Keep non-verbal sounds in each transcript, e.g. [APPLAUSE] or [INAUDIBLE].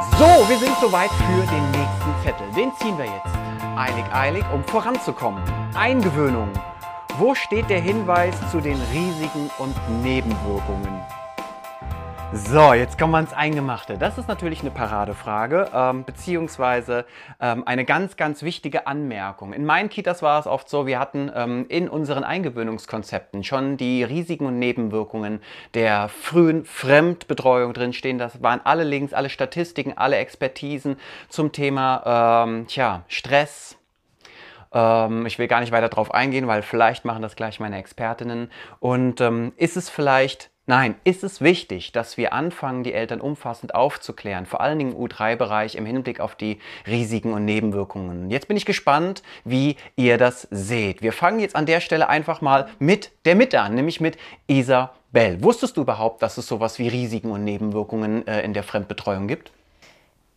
So, wir sind soweit für den nächsten Zettel. Den ziehen wir jetzt. Eilig, eilig, um voranzukommen. Eingewöhnung. Wo steht der Hinweis zu den Risiken und Nebenwirkungen? So, jetzt kommen wir ins Eingemachte. Das ist natürlich eine Paradefrage, ähm, beziehungsweise ähm, eine ganz, ganz wichtige Anmerkung. In meinen Kitas war es oft so, wir hatten ähm, in unseren Eingewöhnungskonzepten schon die Risiken und Nebenwirkungen der frühen Fremdbetreuung drinstehen. Das waren alle Links, alle Statistiken, alle Expertisen zum Thema ähm, tja, Stress, ähm, ich will gar nicht weiter darauf eingehen, weil vielleicht machen das gleich meine Expertinnen. Und ähm, ist es vielleicht Nein, ist es wichtig, dass wir anfangen, die Eltern umfassend aufzuklären, vor allen Dingen im U3-Bereich im Hinblick auf die Risiken und Nebenwirkungen. Jetzt bin ich gespannt, wie ihr das seht. Wir fangen jetzt an der Stelle einfach mal mit der Mitte an, nämlich mit Isabel. Wusstest du überhaupt, dass es sowas wie Risiken und Nebenwirkungen äh, in der Fremdbetreuung gibt?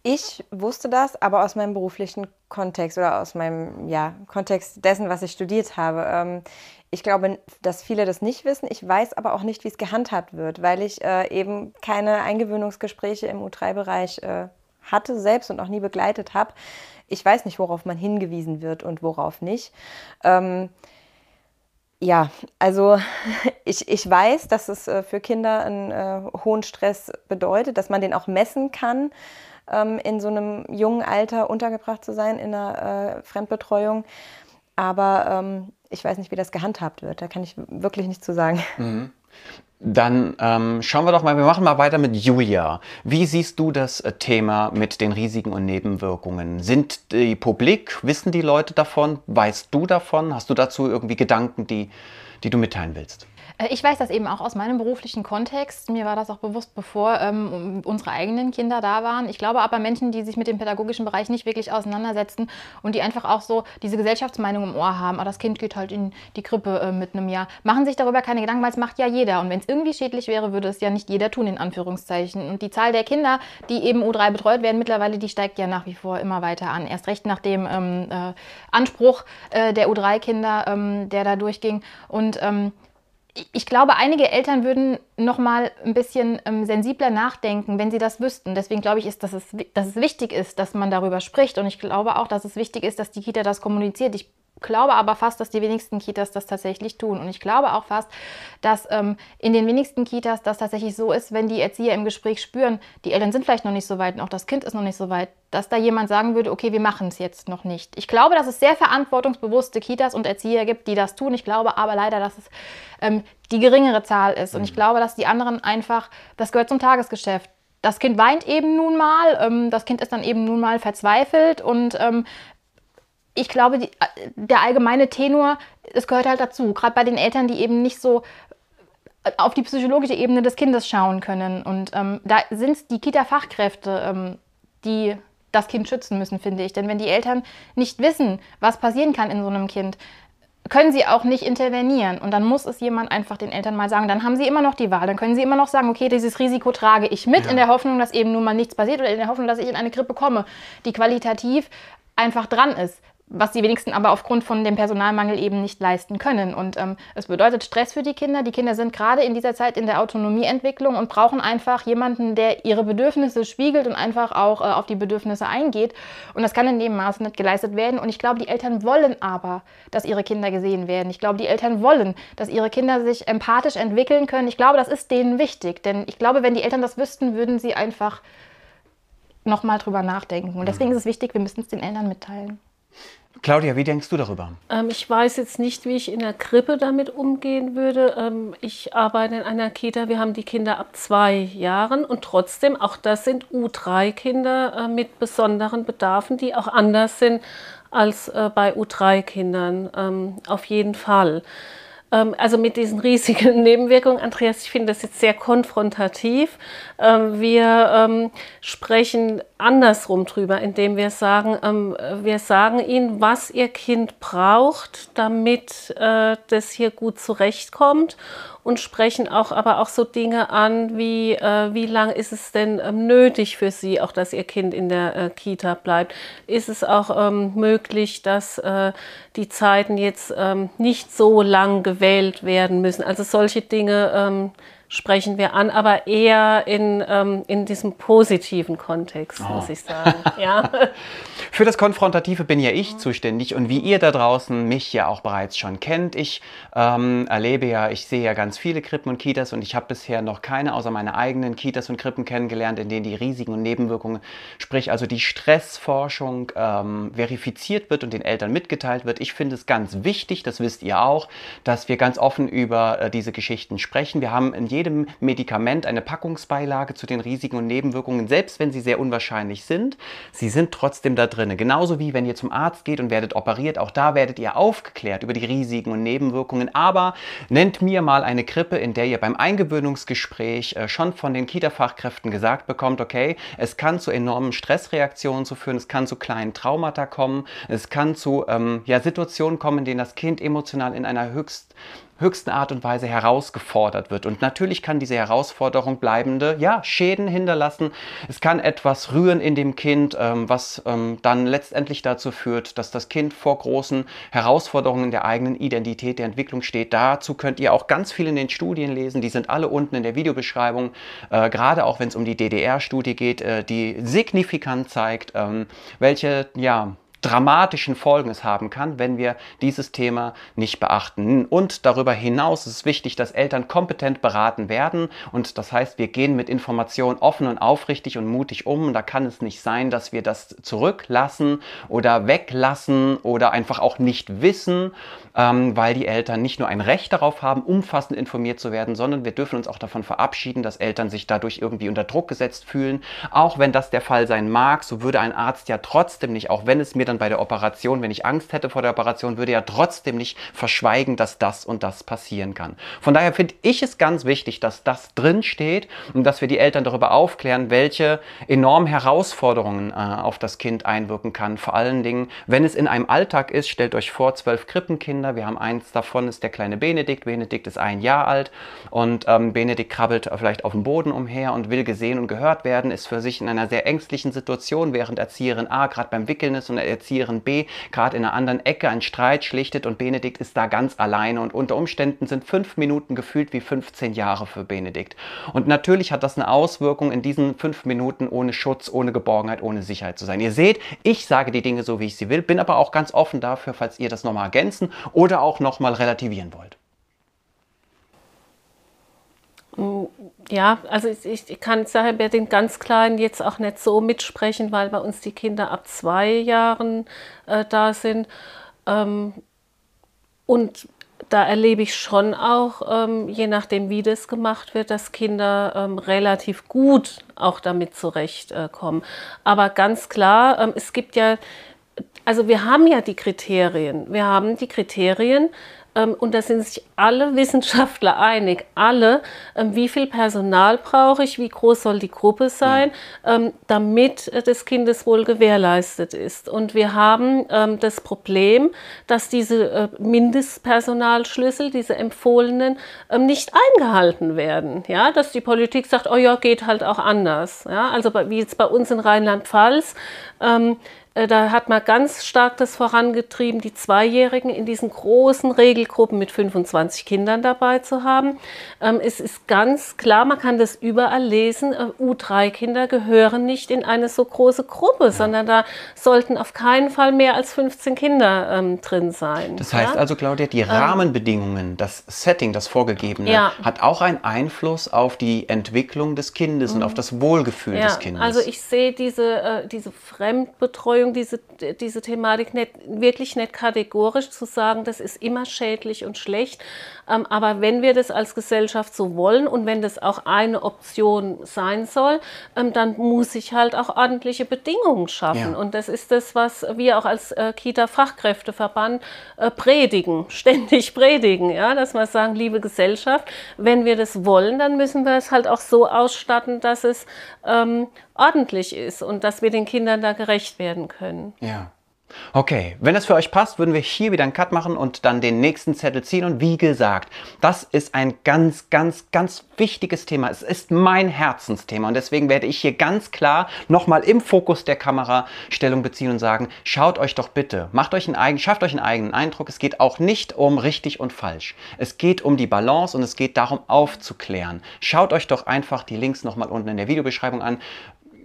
Ich wusste das, aber aus meinem beruflichen Kontext oder aus meinem ja, Kontext dessen, was ich studiert habe. Ähm, ich glaube, dass viele das nicht wissen. Ich weiß aber auch nicht, wie es gehandhabt wird, weil ich äh, eben keine Eingewöhnungsgespräche im U3-Bereich äh, hatte selbst und auch nie begleitet habe. Ich weiß nicht, worauf man hingewiesen wird und worauf nicht. Ähm, ja, also [LAUGHS] ich, ich weiß, dass es äh, für Kinder einen äh, hohen Stress bedeutet, dass man den auch messen kann, ähm, in so einem jungen Alter untergebracht zu sein in einer äh, Fremdbetreuung. Aber ähm, ich weiß nicht, wie das gehandhabt wird. Da kann ich wirklich nichts zu sagen. Mhm. Dann ähm, schauen wir doch mal, wir machen mal weiter mit Julia. Wie siehst du das äh, Thema mit den Risiken und Nebenwirkungen? Sind die publik? Wissen die Leute davon? Weißt du davon? Hast du dazu irgendwie Gedanken, die, die du mitteilen willst? Äh, ich weiß das eben auch aus meinem beruflichen Kontext. Mir war das auch bewusst, bevor ähm, unsere eigenen Kinder da waren. Ich glaube aber Menschen, die sich mit dem pädagogischen Bereich nicht wirklich auseinandersetzen und die einfach auch so diese Gesellschaftsmeinung im Ohr haben, ah, das Kind geht halt in die Krippe äh, mit einem Jahr, machen sich darüber keine Gedanken, weil es macht ja jeder. Und wenn es irgendwie schädlich wäre, würde es ja nicht jeder tun, in Anführungszeichen. Und die Zahl der Kinder, die eben U3 betreut werden, mittlerweile, die steigt ja nach wie vor immer weiter an. Erst recht nach dem ähm, äh, Anspruch äh, der U3-Kinder, ähm, der da durchging. Und ähm, ich glaube, einige Eltern würden noch mal ein bisschen ähm, sensibler nachdenken, wenn sie das wüssten. Deswegen glaube ich, ist, dass, es, dass es wichtig ist, dass man darüber spricht. Und ich glaube auch, dass es wichtig ist, dass die Kita das kommuniziert. Ich glaube aber fast, dass die wenigsten Kitas das tatsächlich tun. Und ich glaube auch fast, dass ähm, in den wenigsten Kitas das tatsächlich so ist, wenn die Erzieher im Gespräch spüren, die Eltern sind vielleicht noch nicht so weit und auch das Kind ist noch nicht so weit, dass da jemand sagen würde, okay, wir machen es jetzt noch nicht. Ich glaube, dass es sehr verantwortungsbewusste Kitas und Erzieher gibt, die das tun. Ich glaube aber leider, dass es ähm, die geringere Zahl ist. Und ich mhm. glaube, dass die anderen einfach, das gehört zum Tagesgeschäft das Kind weint eben nun mal, ähm, das Kind ist dann eben nun mal verzweifelt und ähm, ich glaube, die, der allgemeine Tenor, es gehört halt dazu, gerade bei den Eltern, die eben nicht so auf die psychologische Ebene des Kindes schauen können. Und ähm, da sind es die Kita-Fachkräfte, ähm, die das Kind schützen müssen, finde ich. Denn wenn die Eltern nicht wissen, was passieren kann in so einem Kind, können sie auch nicht intervenieren. Und dann muss es jemand einfach den Eltern mal sagen. Dann haben sie immer noch die Wahl. Dann können sie immer noch sagen, okay, dieses Risiko trage ich mit, ja. in der Hoffnung, dass eben nun mal nichts passiert oder in der Hoffnung, dass ich in eine Grippe komme, die qualitativ einfach dran ist was die wenigsten aber aufgrund von dem Personalmangel eben nicht leisten können. Und ähm, es bedeutet Stress für die Kinder. Die Kinder sind gerade in dieser Zeit in der Autonomieentwicklung und brauchen einfach jemanden, der ihre Bedürfnisse spiegelt und einfach auch äh, auf die Bedürfnisse eingeht. Und das kann in dem Maße nicht geleistet werden. Und ich glaube, die Eltern wollen aber, dass ihre Kinder gesehen werden. Ich glaube, die Eltern wollen, dass ihre Kinder sich empathisch entwickeln können. Ich glaube, das ist denen wichtig. Denn ich glaube, wenn die Eltern das wüssten, würden sie einfach nochmal drüber nachdenken. Und deswegen ist es wichtig, wir müssen es den Eltern mitteilen. Claudia, wie denkst du darüber? Ähm, ich weiß jetzt nicht, wie ich in der Krippe damit umgehen würde. Ähm, ich arbeite in einer Kita, wir haben die Kinder ab zwei Jahren und trotzdem, auch das sind U3-Kinder äh, mit besonderen Bedarfen, die auch anders sind als äh, bei U3-Kindern, ähm, auf jeden Fall. Ähm, also mit diesen riesigen [LAUGHS] Nebenwirkungen, Andreas, ich finde das jetzt sehr konfrontativ. Ähm, wir ähm, sprechen andersrum drüber, indem wir sagen, wir sagen ihnen, was ihr Kind braucht, damit äh, das hier gut zurechtkommt und sprechen auch aber auch so Dinge an, wie äh, wie lang ist es denn ähm, nötig für Sie, auch dass Ihr Kind in der äh, Kita bleibt? Ist es auch ähm, möglich, dass äh, die Zeiten jetzt ähm, nicht so lang gewählt werden müssen? Also solche Dinge ähm, sprechen wir an, aber eher in, ähm, in diesem positiven Kontext, oh. muss ich sagen. [LAUGHS] ja. Für das Konfrontative bin ja ich zuständig und wie ihr da draußen mich ja auch bereits schon kennt, ich ähm, erlebe ja, ich sehe ja ganz viele Krippen und Kitas und ich habe bisher noch keine außer meine eigenen Kitas und Krippen kennengelernt, in denen die Risiken und Nebenwirkungen, sprich also die Stressforschung ähm, verifiziert wird und den Eltern mitgeteilt wird. Ich finde es ganz wichtig, das wisst ihr auch, dass wir ganz offen über äh, diese Geschichten sprechen. Wir haben in jedem jedem Medikament eine Packungsbeilage zu den Risiken und Nebenwirkungen, selbst wenn sie sehr unwahrscheinlich sind. Sie sind trotzdem da drin. Genauso wie wenn ihr zum Arzt geht und werdet operiert, auch da werdet ihr aufgeklärt über die Risiken und Nebenwirkungen. Aber nennt mir mal eine Krippe, in der ihr beim Eingewöhnungsgespräch äh, schon von den Kita-Fachkräften gesagt bekommt, okay, es kann zu enormen Stressreaktionen zu führen, es kann zu kleinen Traumata kommen, es kann zu ähm, ja, Situationen kommen, in denen das Kind emotional in einer höchst höchsten Art und Weise herausgefordert wird. Und natürlich kann diese Herausforderung bleibende ja, Schäden hinterlassen. Es kann etwas rühren in dem Kind, ähm, was ähm, dann letztendlich dazu führt, dass das Kind vor großen Herausforderungen der eigenen Identität, der Entwicklung steht. Dazu könnt ihr auch ganz viel in den Studien lesen. Die sind alle unten in der Videobeschreibung. Äh, gerade auch wenn es um die DDR-Studie geht, äh, die signifikant zeigt, ähm, welche ja, dramatischen Folgen es haben kann, wenn wir dieses Thema nicht beachten. Und darüber hinaus ist es wichtig, dass Eltern kompetent beraten werden. Und das heißt, wir gehen mit Informationen offen und aufrichtig und mutig um. Und da kann es nicht sein, dass wir das zurücklassen oder weglassen oder einfach auch nicht wissen, ähm, weil die Eltern nicht nur ein Recht darauf haben, umfassend informiert zu werden, sondern wir dürfen uns auch davon verabschieden, dass Eltern sich dadurch irgendwie unter Druck gesetzt fühlen. Auch wenn das der Fall sein mag, so würde ein Arzt ja trotzdem nicht, auch wenn es mir dann bei der Operation, wenn ich Angst hätte vor der Operation, würde ja trotzdem nicht verschweigen, dass das und das passieren kann. Von daher finde ich es ganz wichtig, dass das drin steht und dass wir die Eltern darüber aufklären, welche enormen Herausforderungen äh, auf das Kind einwirken kann. Vor allen Dingen, wenn es in einem Alltag ist, stellt euch vor, zwölf Krippenkinder. Wir haben eins davon, ist der kleine Benedikt. Benedikt ist ein Jahr alt und ähm, Benedikt krabbelt vielleicht auf dem Boden umher und will gesehen und gehört werden, ist für sich in einer sehr ängstlichen Situation, während Erzieherin A gerade beim Wickeln ist und Erzieherin B gerade in einer anderen Ecke einen Streit schlichtet und Benedikt ist da ganz alleine und unter Umständen sind fünf Minuten gefühlt wie 15 Jahre für Benedikt. Und natürlich hat das eine Auswirkung in diesen fünf Minuten ohne Schutz, ohne Geborgenheit, ohne Sicherheit zu sein. Ihr seht, ich sage die Dinge so, wie ich sie will, bin aber auch ganz offen dafür, falls ihr das nochmal ergänzen oder auch nochmal relativieren wollt. Ja, also ich, ich kann daher bei den ganz Kleinen jetzt auch nicht so mitsprechen, weil bei uns die Kinder ab zwei Jahren äh, da sind. Ähm, und da erlebe ich schon auch, ähm, je nachdem, wie das gemacht wird, dass Kinder ähm, relativ gut auch damit zurechtkommen. Äh, Aber ganz klar, ähm, es gibt ja, also wir haben ja die Kriterien. Wir haben die Kriterien, ähm, und da sind sich alle Wissenschaftler [LAUGHS] einig, alle, ähm, wie viel Personal brauche ich, wie groß soll die Gruppe sein, mhm. damit das Kindeswohl gewährleistet ist. Und wir haben das Problem, dass diese äh, Mindestpersonalschlüssel, diese empfohlenen, nicht eingehalten werden. Ja, dass die Politik sagt, oh ja, geht halt auch anders. Ja, also wie jetzt bei uns in Rheinland-Pfalz, da hat man ganz stark das vorangetrieben, die Zweijährigen in diesen großen Regelgruppen mit 25 Kindern dabei zu haben. Ähm, es ist ganz klar, man kann das überall lesen, äh, U3-Kinder gehören nicht in eine so große Gruppe, ja. sondern da sollten auf keinen Fall mehr als 15 Kinder ähm, drin sein. Das heißt ja? also, Claudia, die ähm, Rahmenbedingungen, das Setting, das vorgegebene, ja. hat auch einen Einfluss auf die Entwicklung des Kindes mhm. und auf das Wohlgefühl des Kindes. Also ich sehe diese, äh, diese Fremdbetreuung Betreuung diese, diese Thematik nicht, wirklich nicht kategorisch zu sagen, das ist immer schädlich und schlecht. Ähm, aber wenn wir das als Gesellschaft so wollen und wenn das auch eine Option sein soll, ähm, dann muss ich halt auch ordentliche Bedingungen schaffen. Ja. Und das ist das, was wir auch als äh, Kita-Fachkräfteverband äh, predigen, [LAUGHS] ständig predigen. Ja? Dass wir sagen, liebe Gesellschaft, wenn wir das wollen, dann müssen wir es halt auch so ausstatten, dass es ähm, ordentlich ist und dass wir den Kindern da gerecht werden können. Ja. Okay, wenn es für euch passt, würden wir hier wieder einen Cut machen und dann den nächsten Zettel ziehen. Und wie gesagt, das ist ein ganz, ganz, ganz wichtiges Thema. Es ist mein Herzensthema und deswegen werde ich hier ganz klar nochmal im Fokus der Kamera Stellung beziehen und sagen, schaut euch doch bitte, macht euch einen eigenen, schafft euch einen eigenen Eindruck. Es geht auch nicht um richtig und falsch. Es geht um die Balance und es geht darum aufzuklären. Schaut euch doch einfach die Links nochmal unten in der Videobeschreibung an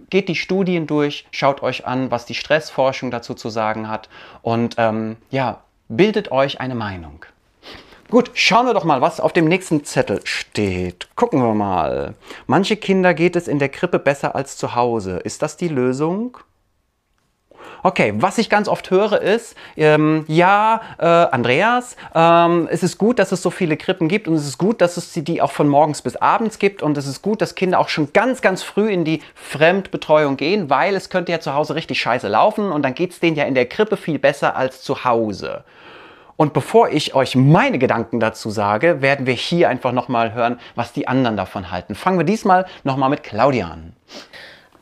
geht die Studien durch, schaut euch an, was die Stressforschung dazu zu sagen hat und ähm, ja, bildet euch eine Meinung. Gut, schauen wir doch mal, was auf dem nächsten Zettel steht. Gucken wir mal. Manche Kinder geht es in der Krippe besser als zu Hause. Ist das die Lösung? Okay, was ich ganz oft höre ist, ähm, ja, äh, Andreas, ähm, es ist gut, dass es so viele Krippen gibt und es ist gut, dass es die auch von morgens bis abends gibt und es ist gut, dass Kinder auch schon ganz, ganz früh in die Fremdbetreuung gehen, weil es könnte ja zu Hause richtig scheiße laufen und dann geht es denen ja in der Krippe viel besser als zu Hause. Und bevor ich euch meine Gedanken dazu sage, werden wir hier einfach nochmal hören, was die anderen davon halten. Fangen wir diesmal nochmal mit Claudia an.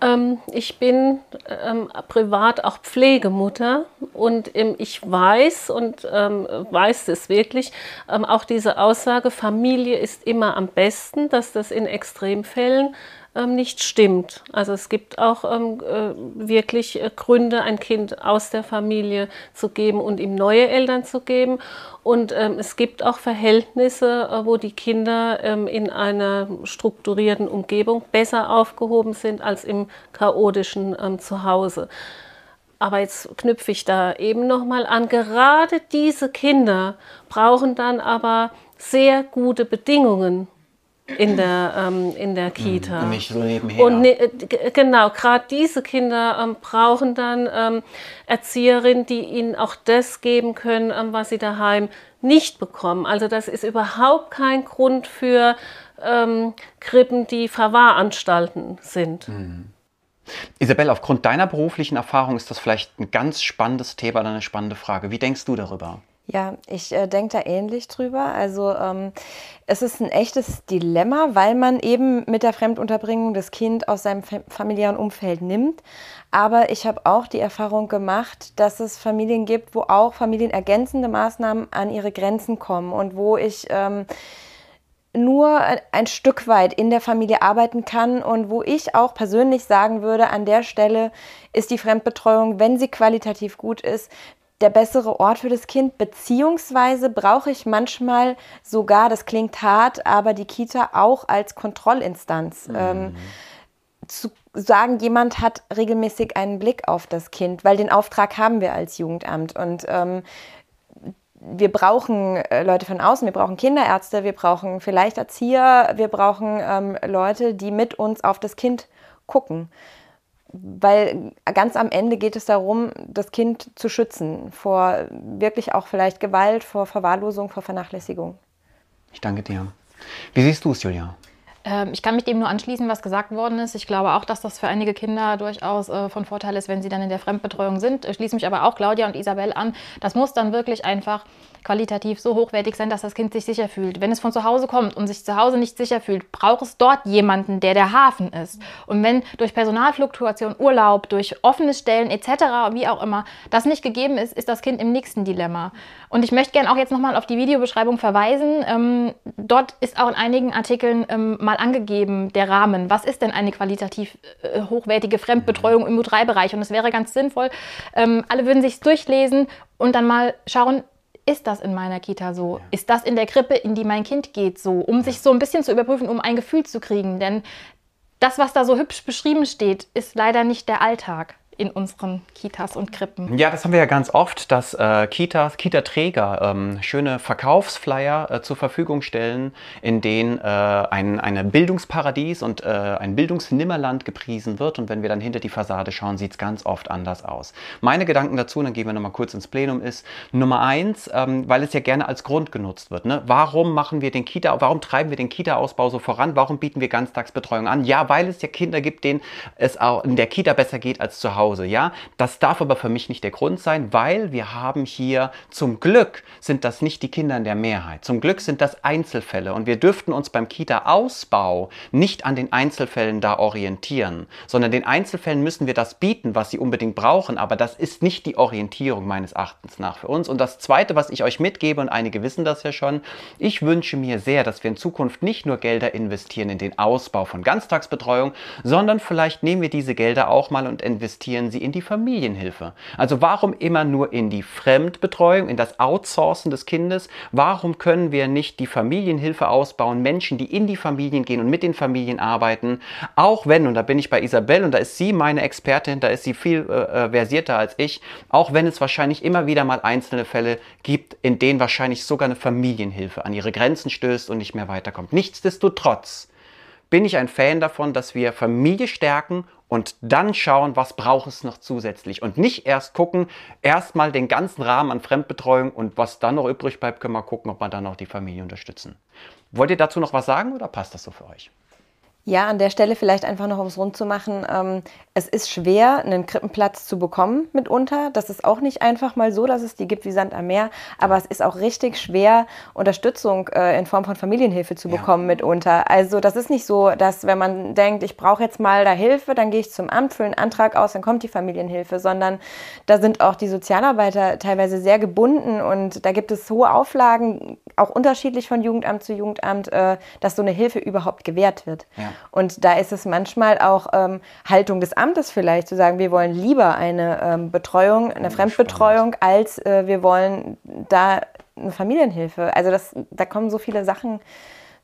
Ähm, ich bin ähm, privat auch Pflegemutter und ähm, ich weiß und ähm, weiß es wirklich, ähm, auch diese Aussage, Familie ist immer am besten, dass das in Extremfällen nicht stimmt. Also es gibt auch ähm, äh, wirklich äh, Gründe, ein Kind aus der Familie zu geben und ihm neue Eltern zu geben. Und ähm, es gibt auch Verhältnisse, äh, wo die Kinder ähm, in einer strukturierten Umgebung besser aufgehoben sind als im chaotischen ähm, Zuhause. Aber jetzt knüpfe ich da eben nochmal an. Gerade diese Kinder brauchen dann aber sehr gute Bedingungen in der, ähm, in der Kita. Und nicht so nebenher. Und ne, genau, gerade diese Kinder ähm, brauchen dann ähm, Erzieherinnen, die ihnen auch das geben können, ähm, was sie daheim nicht bekommen. Also das ist überhaupt kein Grund für ähm, Krippen, die Verwahranstalten sind. Mhm. Isabel, aufgrund deiner beruflichen Erfahrung ist das vielleicht ein ganz spannendes Thema oder eine spannende Frage. Wie denkst du darüber? Ja, ich äh, denke da ähnlich drüber. Also ähm, es ist ein echtes Dilemma, weil man eben mit der Fremdunterbringung das Kind aus seinem familiären Umfeld nimmt. Aber ich habe auch die Erfahrung gemacht, dass es Familien gibt, wo auch familienergänzende Maßnahmen an ihre Grenzen kommen und wo ich ähm, nur ein Stück weit in der Familie arbeiten kann und wo ich auch persönlich sagen würde, an der Stelle ist die Fremdbetreuung, wenn sie qualitativ gut ist, der bessere Ort für das Kind, beziehungsweise brauche ich manchmal sogar, das klingt hart, aber die Kita auch als Kontrollinstanz. Mhm. Ähm, zu sagen, jemand hat regelmäßig einen Blick auf das Kind, weil den Auftrag haben wir als Jugendamt und ähm, wir brauchen äh, Leute von außen, wir brauchen Kinderärzte, wir brauchen vielleicht Erzieher, wir brauchen ähm, Leute, die mit uns auf das Kind gucken weil ganz am Ende geht es darum, das Kind zu schützen vor wirklich auch vielleicht Gewalt, vor Verwahrlosung, vor Vernachlässigung. Ich danke dir. Wie siehst du es, Julia? Ähm, ich kann mich dem nur anschließen, was gesagt worden ist. Ich glaube auch, dass das für einige Kinder durchaus äh, von Vorteil ist, wenn sie dann in der Fremdbetreuung sind. Ich schließe mich aber auch Claudia und Isabel an. Das muss dann wirklich einfach qualitativ so hochwertig sein, dass das Kind sich sicher fühlt. Wenn es von zu Hause kommt und sich zu Hause nicht sicher fühlt, braucht es dort jemanden, der der Hafen ist. Und wenn durch Personalfluktuation, Urlaub, durch offene Stellen etc., wie auch immer, das nicht gegeben ist, ist das Kind im nächsten Dilemma. Und ich möchte gerne auch jetzt nochmal auf die Videobeschreibung verweisen. Ähm, dort ist auch in einigen Artikeln ähm, mal angegeben, der Rahmen. Was ist denn eine qualitativ äh, hochwertige Fremdbetreuung im U3-Bereich? Und es wäre ganz sinnvoll, ähm, alle würden sich durchlesen und dann mal schauen, ist das in meiner Kita so? Ja. Ist das in der Krippe, in die mein Kind geht, so? Um ja. sich so ein bisschen zu überprüfen, um ein Gefühl zu kriegen. Denn das, was da so hübsch beschrieben steht, ist leider nicht der Alltag in unseren Kitas und Krippen. Ja, das haben wir ja ganz oft, dass äh, Kitas, Kita-Träger ähm, schöne Verkaufsflyer äh, zur Verfügung stellen, in denen äh, ein eine Bildungsparadies und äh, ein Bildungsnimmerland gepriesen wird. Und wenn wir dann hinter die Fassade schauen, sieht es ganz oft anders aus. Meine Gedanken dazu, dann gehen wir nochmal kurz ins Plenum, ist Nummer eins, ähm, weil es ja gerne als Grund genutzt wird. Ne? Warum machen wir den Kita, warum treiben wir den Kita-Ausbau so voran? Warum bieten wir Ganztagsbetreuung an? Ja, weil es ja Kinder gibt, denen es auch in der Kita besser geht als zu Hause Hause. Ja, das darf aber für mich nicht der Grund sein, weil wir haben hier zum Glück sind das nicht die Kinder in der Mehrheit. Zum Glück sind das Einzelfälle und wir dürften uns beim Kita-Ausbau nicht an den Einzelfällen da orientieren, sondern den Einzelfällen müssen wir das bieten, was sie unbedingt brauchen, aber das ist nicht die Orientierung meines Erachtens nach für uns. Und das Zweite, was ich euch mitgebe, und einige wissen das ja schon, ich wünsche mir sehr, dass wir in Zukunft nicht nur Gelder investieren in den Ausbau von Ganztagsbetreuung, sondern vielleicht nehmen wir diese Gelder auch mal und investieren sie in die Familienhilfe. Also warum immer nur in die Fremdbetreuung, in das Outsourcen des Kindes? Warum können wir nicht die Familienhilfe ausbauen, Menschen, die in die Familien gehen und mit den Familien arbeiten, auch wenn, und da bin ich bei Isabel und da ist sie meine Expertin, da ist sie viel äh, äh versierter als ich, auch wenn es wahrscheinlich immer wieder mal einzelne Fälle gibt, in denen wahrscheinlich sogar eine Familienhilfe an ihre Grenzen stößt und nicht mehr weiterkommt. Nichtsdestotrotz bin ich ein Fan davon, dass wir Familie stärken und dann schauen, was braucht es noch zusätzlich und nicht erst gucken, erstmal den ganzen Rahmen an Fremdbetreuung und was dann noch übrig bleibt, können wir gucken, ob wir dann noch die Familie unterstützen. Wollt ihr dazu noch was sagen oder passt das so für euch? Ja, an der Stelle vielleicht einfach noch, um es rund zu machen. Ähm, es ist schwer, einen Krippenplatz zu bekommen mitunter. Das ist auch nicht einfach mal so, dass es die gibt wie Sand am Meer. Aber es ist auch richtig schwer, Unterstützung äh, in Form von Familienhilfe zu bekommen ja. mitunter. Also das ist nicht so, dass wenn man denkt, ich brauche jetzt mal da Hilfe, dann gehe ich zum Amt, fülle einen Antrag aus, dann kommt die Familienhilfe. Sondern da sind auch die Sozialarbeiter teilweise sehr gebunden und da gibt es hohe Auflagen, auch unterschiedlich von Jugendamt zu Jugendamt, äh, dass so eine Hilfe überhaupt gewährt wird. Ja. Und da ist es manchmal auch ähm, Haltung des Amtes vielleicht zu sagen, wir wollen lieber eine ähm, Betreuung, eine Fremdbetreuung, als äh, wir wollen da eine Familienhilfe. Also das, da kommen so viele Sachen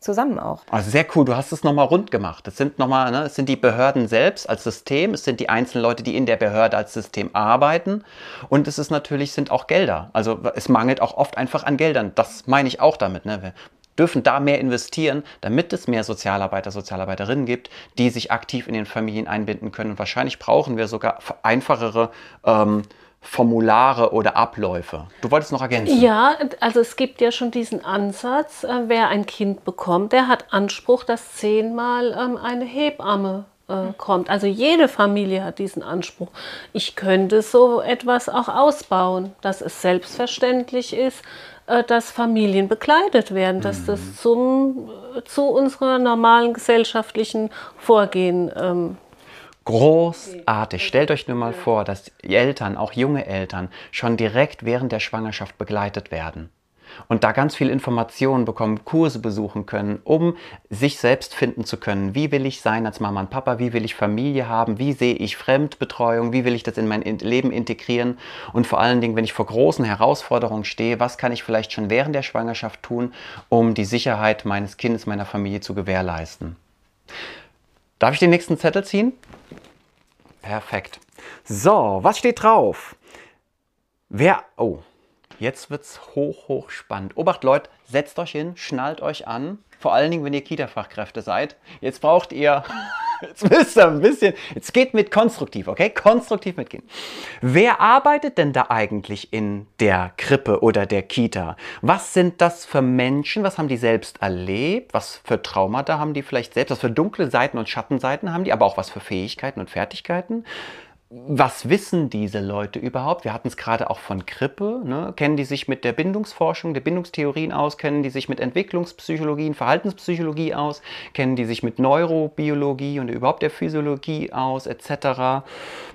zusammen auch. Also sehr cool, du hast es nochmal rund gemacht. Es sind nochmal, ne, es sind die Behörden selbst als System, es sind die einzelnen Leute, die in der Behörde als System arbeiten und es ist natürlich, sind auch Gelder. Also es mangelt auch oft einfach an Geldern. Das meine ich auch damit. Ne? Dürfen da mehr investieren, damit es mehr Sozialarbeiter, Sozialarbeiterinnen gibt, die sich aktiv in den Familien einbinden können. Und wahrscheinlich brauchen wir sogar einfachere ähm, Formulare oder Abläufe. Du wolltest noch ergänzen. Ja, also es gibt ja schon diesen Ansatz, äh, wer ein Kind bekommt, der hat Anspruch, dass zehnmal ähm, eine Hebamme äh, kommt. Also jede Familie hat diesen Anspruch. Ich könnte so etwas auch ausbauen, dass es selbstverständlich ist, dass Familien bekleidet werden, dass das mhm. zum, zu unserer normalen gesellschaftlichen Vorgehen ähm, Großartig. Stellt euch nur mal vor, dass Eltern, auch junge Eltern, schon direkt während der Schwangerschaft begleitet werden und da ganz viel Informationen bekommen, Kurse besuchen können, um sich selbst finden zu können. Wie will ich sein als Mama und Papa? Wie will ich Familie haben? Wie sehe ich Fremdbetreuung? Wie will ich das in mein Leben integrieren? Und vor allen Dingen, wenn ich vor großen Herausforderungen stehe, was kann ich vielleicht schon während der Schwangerschaft tun, um die Sicherheit meines Kindes, meiner Familie zu gewährleisten? Darf ich den nächsten Zettel ziehen? Perfekt. So, was steht drauf? Wer, oh, Jetzt wird es hoch, hoch spannend. Obacht, Leute, setzt euch hin, schnallt euch an. Vor allen Dingen, wenn ihr Kita-Fachkräfte seid. Jetzt braucht ihr, [LAUGHS] jetzt müsst ihr ein bisschen, jetzt geht mit konstruktiv, okay? Konstruktiv mitgehen. Wer arbeitet denn da eigentlich in der Krippe oder der Kita? Was sind das für Menschen? Was haben die selbst erlebt? Was für Traumata haben die vielleicht selbst? Was für dunkle Seiten und Schattenseiten haben die? Aber auch was für Fähigkeiten und Fertigkeiten? Was wissen diese Leute überhaupt? Wir hatten es gerade auch von Krippe. Ne? Kennen die sich mit der Bindungsforschung, der Bindungstheorien aus? Kennen die sich mit Entwicklungspsychologie Verhaltenspsychologie aus? Kennen die sich mit Neurobiologie und überhaupt der Physiologie aus, etc.?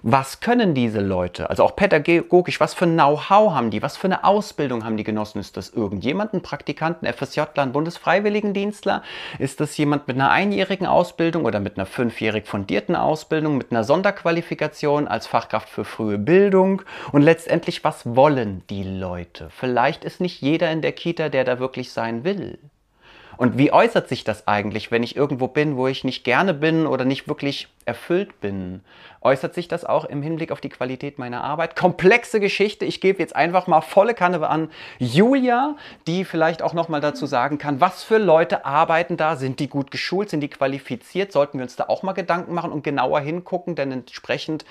Was können diese Leute? Also auch pädagogisch, was für Know-how haben die? Was für eine Ausbildung haben die genossen? Ist das irgendjemand, ein Praktikanten, FSJ, ein Bundesfreiwilligendienstler? Ist das jemand mit einer einjährigen Ausbildung oder mit einer fünfjährig fundierten Ausbildung, mit einer Sonderqualifikation? Als Fachkraft für frühe Bildung und letztendlich, was wollen die Leute? Vielleicht ist nicht jeder in der Kita, der da wirklich sein will. Und wie äußert sich das eigentlich, wenn ich irgendwo bin, wo ich nicht gerne bin oder nicht wirklich erfüllt bin? Äußert sich das auch im Hinblick auf die Qualität meiner Arbeit? Komplexe Geschichte. Ich gebe jetzt einfach mal volle Kanne an Julia, die vielleicht auch noch mal dazu sagen kann, was für Leute arbeiten da? Sind die gut geschult? Sind die qualifiziert? Sollten wir uns da auch mal Gedanken machen und genauer hingucken, denn entsprechend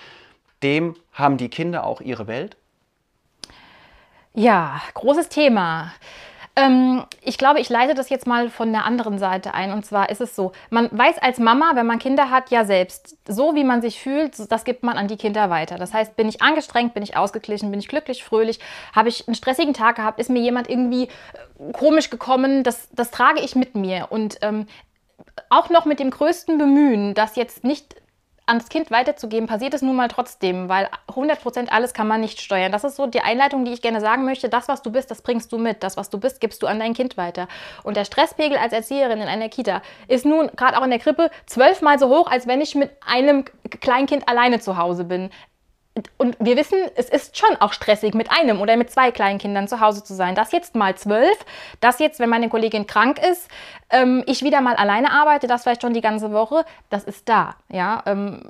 dem haben die Kinder auch ihre Welt? Ja, großes Thema. Ähm, ich glaube, ich leite das jetzt mal von der anderen Seite ein. Und zwar ist es so, man weiß als Mama, wenn man Kinder hat, ja selbst, so wie man sich fühlt, das gibt man an die Kinder weiter. Das heißt, bin ich angestrengt, bin ich ausgeglichen, bin ich glücklich, fröhlich, habe ich einen stressigen Tag gehabt, ist mir jemand irgendwie äh, komisch gekommen, das, das trage ich mit mir. Und ähm, auch noch mit dem größten Bemühen, das jetzt nicht ans Kind weiterzugeben, passiert es nun mal trotzdem, weil 100% alles kann man nicht steuern. Das ist so die Einleitung, die ich gerne sagen möchte. Das, was du bist, das bringst du mit. Das, was du bist, gibst du an dein Kind weiter. Und der Stresspegel als Erzieherin in einer Kita ist nun, gerade auch in der Krippe, zwölfmal so hoch, als wenn ich mit einem Kleinkind alleine zu Hause bin und wir wissen, es ist schon auch stressig, mit einem oder mit zwei kleinen Kindern zu Hause zu sein. Das jetzt mal zwölf, das jetzt, wenn meine Kollegin krank ist, ähm, ich wieder mal alleine arbeite, das vielleicht schon die ganze Woche, das ist da. Ja? Ähm,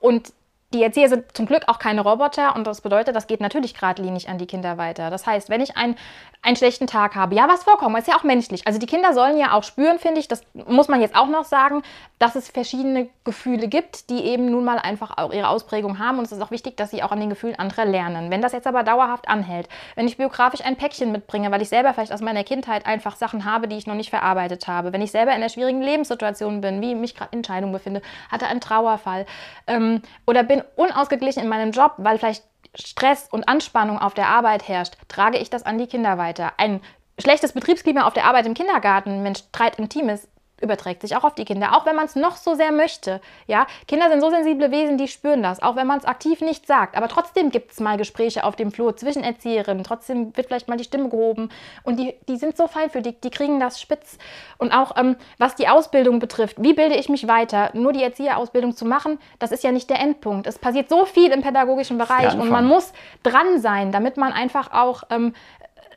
und die Erzieher sind zum Glück auch keine Roboter und das bedeutet, das geht natürlich geradlinig an die Kinder weiter. Das heißt, wenn ich ein, einen schlechten Tag habe, ja, was vorkommt, ist ja auch menschlich. Also die Kinder sollen ja auch spüren, finde ich, das muss man jetzt auch noch sagen, dass es verschiedene Gefühle gibt, die eben nun mal einfach auch ihre Ausprägung haben und es ist auch wichtig, dass sie auch an den Gefühlen anderer lernen. Wenn das jetzt aber dauerhaft anhält, wenn ich biografisch ein Päckchen mitbringe, weil ich selber vielleicht aus meiner Kindheit einfach Sachen habe, die ich noch nicht verarbeitet habe, wenn ich selber in einer schwierigen Lebenssituation bin, wie mich gerade in Entscheidung befinde, hatte einen Trauerfall ähm, oder bin unausgeglichen in meinem Job, weil vielleicht Stress und Anspannung auf der Arbeit herrscht, trage ich das an die Kinder weiter. Ein schlechtes Betriebsklima auf der Arbeit im Kindergarten, wenn Streit im Team ist, überträgt sich auch auf die Kinder, auch wenn man es noch so sehr möchte. Ja, Kinder sind so sensible Wesen, die spüren das, auch wenn man es aktiv nicht sagt. Aber trotzdem gibt es mal Gespräche auf dem Flur zwischen Erzieherinnen, trotzdem wird vielleicht mal die Stimme gehoben und die, die sind so feinfühlig, die kriegen das spitz. Und auch ähm, was die Ausbildung betrifft, wie bilde ich mich weiter? Nur die Erzieherausbildung zu machen, das ist ja nicht der Endpunkt. Es passiert so viel im pädagogischen Bereich und man muss dran sein, damit man einfach auch ähm,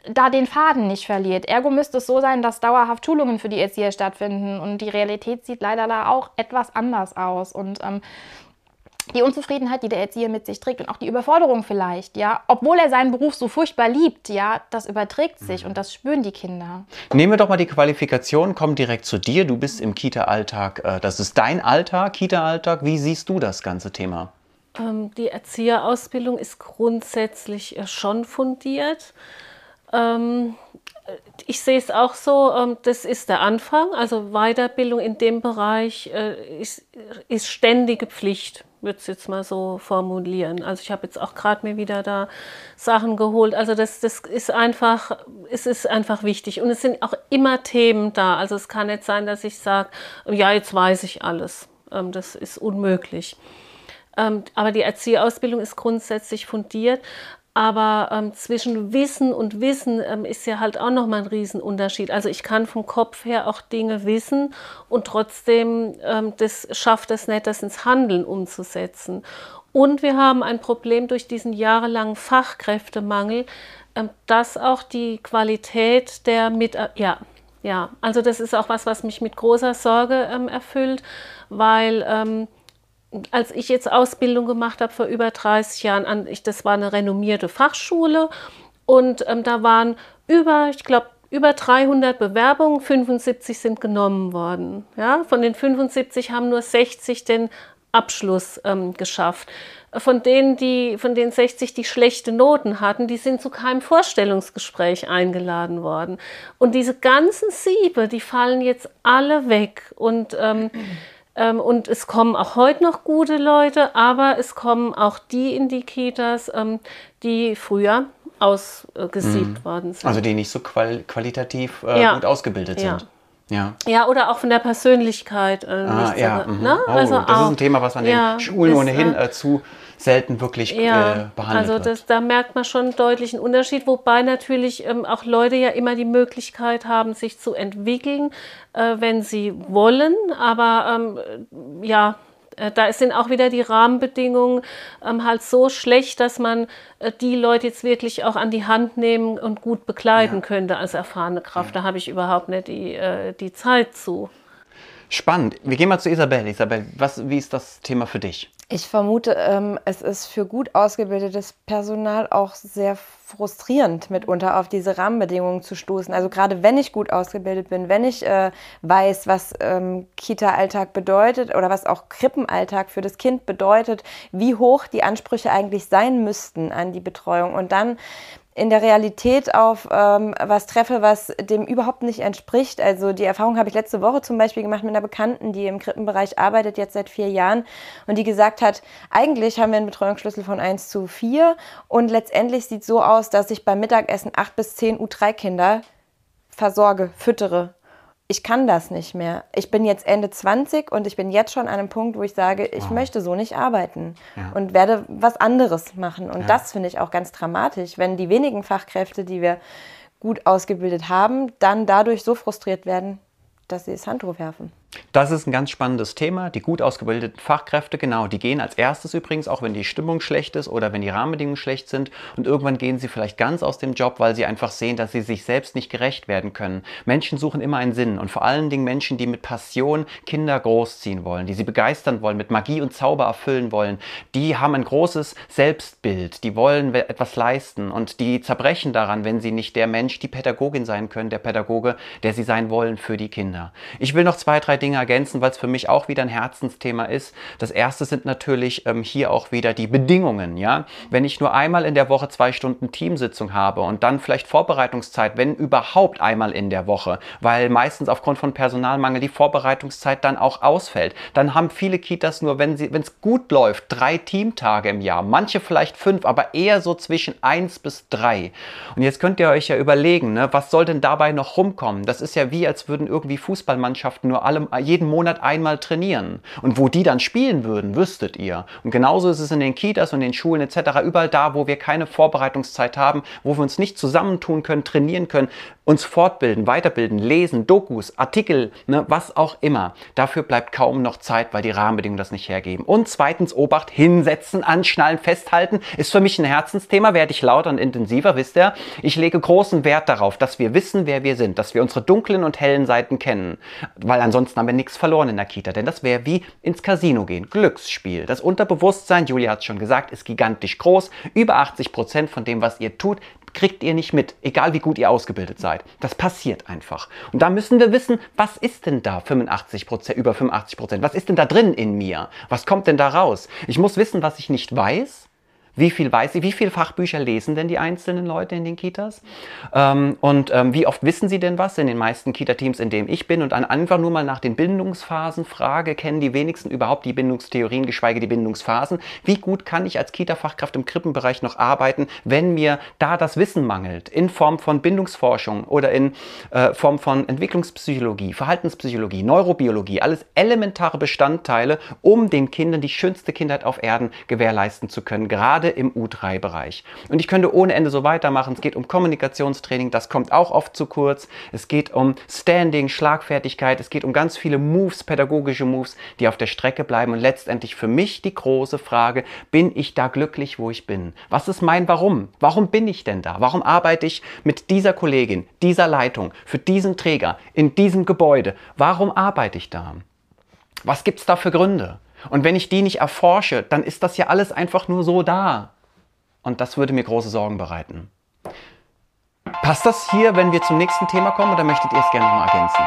da den Faden nicht verliert. Ergo müsste es so sein, dass dauerhaft Schulungen für die Erzieher stattfinden und die Realität sieht leider da auch etwas anders aus und ähm, die Unzufriedenheit, die der Erzieher mit sich trägt und auch die Überforderung vielleicht, ja, obwohl er seinen Beruf so furchtbar liebt, ja, das überträgt sich und das spüren die Kinder. Nehmen wir doch mal die Qualifikation, komm direkt zu dir. Du bist im Kita-Alltag, äh, das ist dein Alltag, Kita-Alltag. Wie siehst du das ganze Thema? Ähm, die Erzieherausbildung ist grundsätzlich äh, schon fundiert. Ähm, ich sehe es auch so, ähm, das ist der Anfang. Also Weiterbildung in dem Bereich äh, ist, ist ständige Pflicht, würde es jetzt mal so formulieren. Also ich habe jetzt auch gerade mir wieder da Sachen geholt. Also das, das ist einfach, es ist einfach wichtig. Und es sind auch immer Themen da. Also es kann nicht sein, dass ich sage, ja, jetzt weiß ich alles. Ähm, das ist unmöglich. Aber die Erzieherausbildung ist grundsätzlich fundiert. Aber ähm, zwischen Wissen und Wissen ähm, ist ja halt auch nochmal ein Riesenunterschied. Also ich kann vom Kopf her auch Dinge wissen und trotzdem ähm, das schafft es nicht, das ins Handeln umzusetzen. Und wir haben ein Problem durch diesen jahrelangen Fachkräftemangel, ähm, dass auch die Qualität der Mit ja, ja, also das ist auch was, was mich mit großer Sorge ähm, erfüllt, weil ähm, als ich jetzt Ausbildung gemacht habe vor über 30 Jahren, an, ich, das war eine renommierte Fachschule und ähm, da waren über, ich glaube, über 300 Bewerbungen, 75 sind genommen worden. Ja? Von den 75 haben nur 60 den Abschluss ähm, geschafft. Von denen, die, von den 60, die schlechte Noten hatten, die sind zu keinem Vorstellungsgespräch eingeladen worden. Und diese ganzen Siebe, die fallen jetzt alle weg. Und ähm, ähm, und es kommen auch heute noch gute Leute, aber es kommen auch die in die Kitas, ähm, die früher ausgesiebt mhm. worden sind. Also die nicht so qual qualitativ äh, ja. gut ausgebildet ja. sind. Ja. ja, oder auch von der Persönlichkeit. Äh, ah, ja, so, mhm. ne? oh, also das auch, ist ein Thema, was man ja, in Schulen ohnehin äh, zu selten wirklich ja, äh, behandelt also das, da merkt man schon einen deutlichen Unterschied, wobei natürlich ähm, auch Leute ja immer die Möglichkeit haben, sich zu entwickeln, äh, wenn sie wollen. Aber ähm, ja, äh, da sind auch wieder die Rahmenbedingungen ähm, halt so schlecht, dass man äh, die Leute jetzt wirklich auch an die Hand nehmen und gut begleiten ja. könnte als erfahrene Kraft. Ja. Da habe ich überhaupt nicht die, äh, die Zeit zu. Spannend. Wir gehen mal zu Isabel. Isabel, was, wie ist das Thema für dich? Ich vermute, ähm, es ist für gut ausgebildetes Personal auch sehr frustrierend, mitunter auf diese Rahmenbedingungen zu stoßen. Also gerade wenn ich gut ausgebildet bin, wenn ich äh, weiß, was ähm, Kita-Alltag bedeutet oder was auch Krippenalltag für das Kind bedeutet, wie hoch die Ansprüche eigentlich sein müssten an die Betreuung und dann in der Realität auf ähm, was treffe, was dem überhaupt nicht entspricht. Also die Erfahrung habe ich letzte Woche zum Beispiel gemacht mit einer Bekannten, die im Krippenbereich arbeitet, jetzt seit vier Jahren und die gesagt hat, eigentlich haben wir einen Betreuungsschlüssel von 1 zu 4 und letztendlich sieht es so aus, dass ich beim Mittagessen 8 bis 10 U3-Kinder versorge, füttere ich kann das nicht mehr. Ich bin jetzt Ende 20 und ich bin jetzt schon an einem Punkt, wo ich sage, ich wow. möchte so nicht arbeiten ja. und werde was anderes machen. Und ja. das finde ich auch ganz dramatisch, wenn die wenigen Fachkräfte, die wir gut ausgebildet haben, dann dadurch so frustriert werden, dass sie das Handtuch werfen. Das ist ein ganz spannendes Thema. Die gut ausgebildeten Fachkräfte, genau, die gehen als erstes übrigens, auch wenn die Stimmung schlecht ist oder wenn die Rahmenbedingungen schlecht sind. Und irgendwann gehen sie vielleicht ganz aus dem Job, weil sie einfach sehen, dass sie sich selbst nicht gerecht werden können. Menschen suchen immer einen Sinn und vor allen Dingen Menschen, die mit Passion Kinder großziehen wollen, die sie begeistern wollen, mit Magie und Zauber erfüllen wollen, die haben ein großes Selbstbild, die wollen etwas leisten und die zerbrechen daran, wenn sie nicht der Mensch, die Pädagogin sein können, der Pädagoge, der sie sein wollen für die Kinder. Ich will noch zwei, drei Dinge ergänzen, weil es für mich auch wieder ein Herzensthema ist. Das erste sind natürlich ähm, hier auch wieder die Bedingungen. Ja? Wenn ich nur einmal in der Woche zwei Stunden Teamsitzung habe und dann vielleicht Vorbereitungszeit, wenn überhaupt einmal in der Woche, weil meistens aufgrund von Personalmangel die Vorbereitungszeit dann auch ausfällt, dann haben viele Kitas nur, wenn es gut läuft, drei Teamtage im Jahr. Manche vielleicht fünf, aber eher so zwischen eins bis drei. Und jetzt könnt ihr euch ja überlegen, ne, was soll denn dabei noch rumkommen? Das ist ja wie, als würden irgendwie Fußballmannschaften nur alle jeden Monat einmal trainieren. Und wo die dann spielen würden, wüsstet ihr. Und genauso ist es in den Kitas und den Schulen etc. Überall da, wo wir keine Vorbereitungszeit haben, wo wir uns nicht zusammentun können, trainieren können, uns fortbilden, weiterbilden, lesen, Dokus, Artikel, ne, was auch immer. Dafür bleibt kaum noch Zeit, weil die Rahmenbedingungen das nicht hergeben. Und zweitens, Obacht, hinsetzen, anschnallen, festhalten, ist für mich ein Herzensthema, werde ich lauter und intensiver, wisst ihr. Ich lege großen Wert darauf, dass wir wissen, wer wir sind, dass wir unsere dunklen und hellen Seiten kennen, weil ansonsten haben wir nichts verloren in der Kita, denn das wäre wie ins Casino gehen, Glücksspiel. Das Unterbewusstsein, Julia hat es schon gesagt, ist gigantisch groß. Über 80 Prozent von dem, was ihr tut, kriegt ihr nicht mit, egal wie gut ihr ausgebildet seid. Das passiert einfach. Und da müssen wir wissen, was ist denn da 85 über 85 Prozent? Was ist denn da drin in mir? Was kommt denn da raus? Ich muss wissen, was ich nicht weiß wie viel weiß sie, wie viele Fachbücher lesen denn die einzelnen Leute in den Kitas? Ähm, und ähm, wie oft wissen sie denn was in den meisten Kita-Teams, in denen ich bin? Und dann einfach nur mal nach den Bindungsphasen frage, kennen die wenigsten überhaupt die Bindungstheorien, geschweige die Bindungsphasen? Wie gut kann ich als Kita-Fachkraft im Krippenbereich noch arbeiten, wenn mir da das Wissen mangelt? In Form von Bindungsforschung oder in äh, Form von Entwicklungspsychologie, Verhaltenspsychologie, Neurobiologie, alles elementare Bestandteile, um den Kindern die schönste Kindheit auf Erden gewährleisten zu können, gerade gerade im U3-Bereich. Und ich könnte ohne Ende so weitermachen. Es geht um Kommunikationstraining, das kommt auch oft zu kurz. Es geht um Standing, Schlagfertigkeit, es geht um ganz viele Moves, pädagogische Moves, die auf der Strecke bleiben. Und letztendlich für mich die große Frage, bin ich da glücklich, wo ich bin? Was ist mein Warum? Warum bin ich denn da? Warum arbeite ich mit dieser Kollegin, dieser Leitung, für diesen Träger, in diesem Gebäude? Warum arbeite ich da? Was gibt es da für Gründe? Und wenn ich die nicht erforsche, dann ist das ja alles einfach nur so da. Und das würde mir große Sorgen bereiten. Passt das hier, wenn wir zum nächsten Thema kommen, oder möchtet ihr es gerne noch ergänzen?